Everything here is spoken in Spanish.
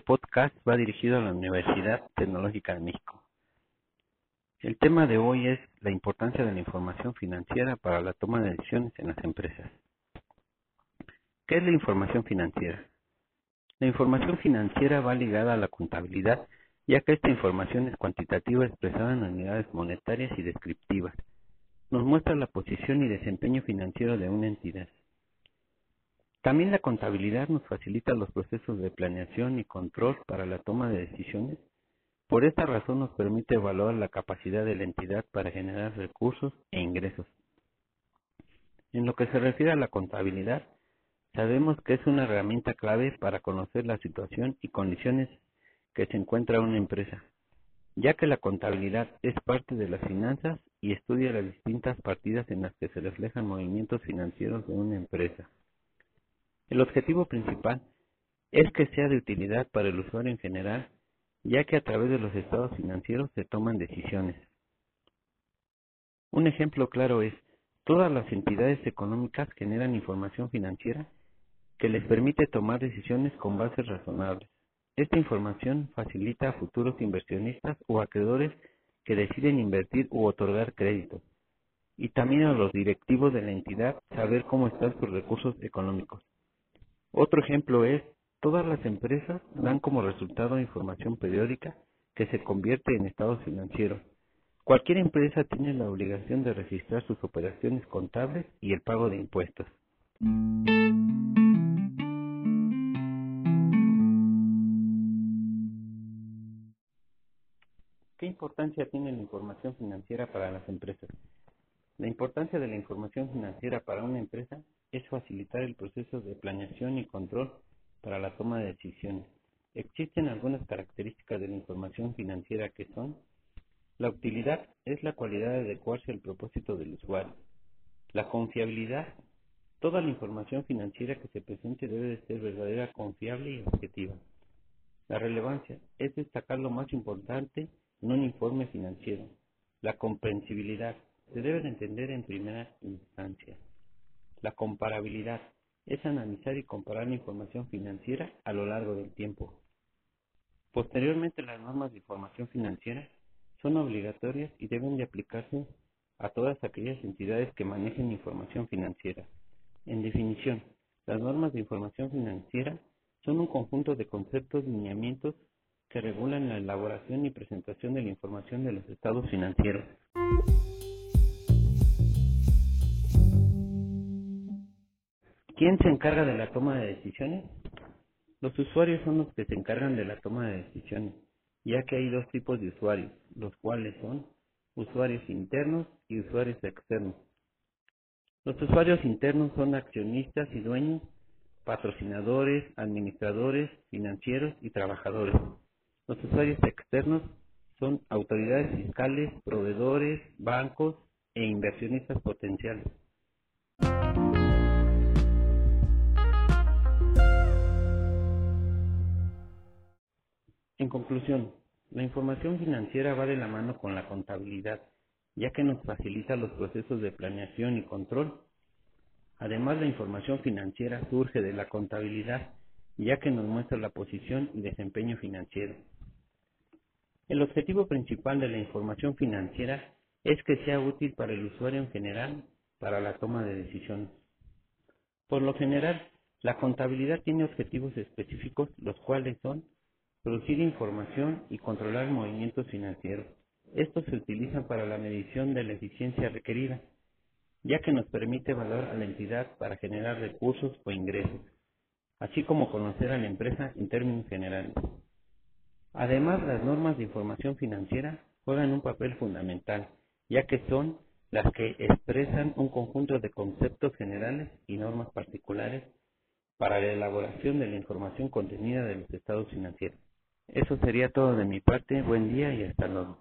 podcast va dirigido a la Universidad Tecnológica de México. El tema de hoy es la importancia de la información financiera para la toma de decisiones en las empresas. ¿Qué es la información financiera? La información financiera va ligada a la contabilidad, ya que esta información es cuantitativa expresada en unidades monetarias y descriptivas. Nos muestra la posición y desempeño financiero de una entidad. También la contabilidad nos facilita los procesos de planeación y control para la toma de decisiones. Por esta razón nos permite evaluar la capacidad de la entidad para generar recursos e ingresos. En lo que se refiere a la contabilidad, sabemos que es una herramienta clave para conocer la situación y condiciones que se encuentra una empresa, ya que la contabilidad es parte de las finanzas y estudia las distintas partidas en las que se reflejan movimientos financieros de una empresa. El objetivo principal es que sea de utilidad para el usuario en general, ya que a través de los estados financieros se toman decisiones. Un ejemplo claro es, todas las entidades económicas generan información financiera que les permite tomar decisiones con bases razonables. Esta información facilita a futuros inversionistas o acreedores que deciden invertir u otorgar crédito, y también a los directivos de la entidad saber cómo están sus recursos económicos. Otro ejemplo es, todas las empresas dan como resultado información periódica que se convierte en estados financieros. Cualquier empresa tiene la obligación de registrar sus operaciones contables y el pago de impuestos. ¿Qué importancia tiene la información financiera para las empresas? La importancia de la información financiera para una empresa facilitar el proceso de planeación y control para la toma de decisiones. Existen algunas características de la información financiera que son la utilidad es la cualidad de adecuarse al propósito del usuario. La confiabilidad. Toda la información financiera que se presente debe de ser verdadera, confiable y objetiva. La relevancia es destacar lo más importante en un informe financiero. La comprensibilidad se debe de entender en primera instancia. La comparabilidad es analizar y comparar la información financiera a lo largo del tiempo. Posteriormente, las normas de información financiera son obligatorias y deben de aplicarse a todas aquellas entidades que manejen información financiera. En definición, las normas de información financiera son un conjunto de conceptos y lineamientos que regulan la elaboración y presentación de la información de los estados financieros. ¿Quién se encarga de la toma de decisiones? Los usuarios son los que se encargan de la toma de decisiones, ya que hay dos tipos de usuarios, los cuales son usuarios internos y usuarios externos. Los usuarios internos son accionistas y dueños, patrocinadores, administradores, financieros y trabajadores. Los usuarios externos son autoridades fiscales, proveedores, bancos e inversionistas potenciales. En conclusión, la información financiera va de la mano con la contabilidad, ya que nos facilita los procesos de planeación y control. Además, la información financiera surge de la contabilidad, ya que nos muestra la posición y desempeño financiero. El objetivo principal de la información financiera es que sea útil para el usuario en general para la toma de decisiones. Por lo general, la contabilidad tiene objetivos específicos, los cuales son producir información y controlar movimientos financieros. Estos se utilizan para la medición de la eficiencia requerida, ya que nos permite evaluar a la entidad para generar recursos o ingresos, así como conocer a la empresa en términos generales. Además, las normas de información financiera juegan un papel fundamental, ya que son las que expresan un conjunto de conceptos generales y normas particulares para la elaboración de la información contenida de los estados financieros. Eso sería todo de mi parte. Buen día y hasta luego.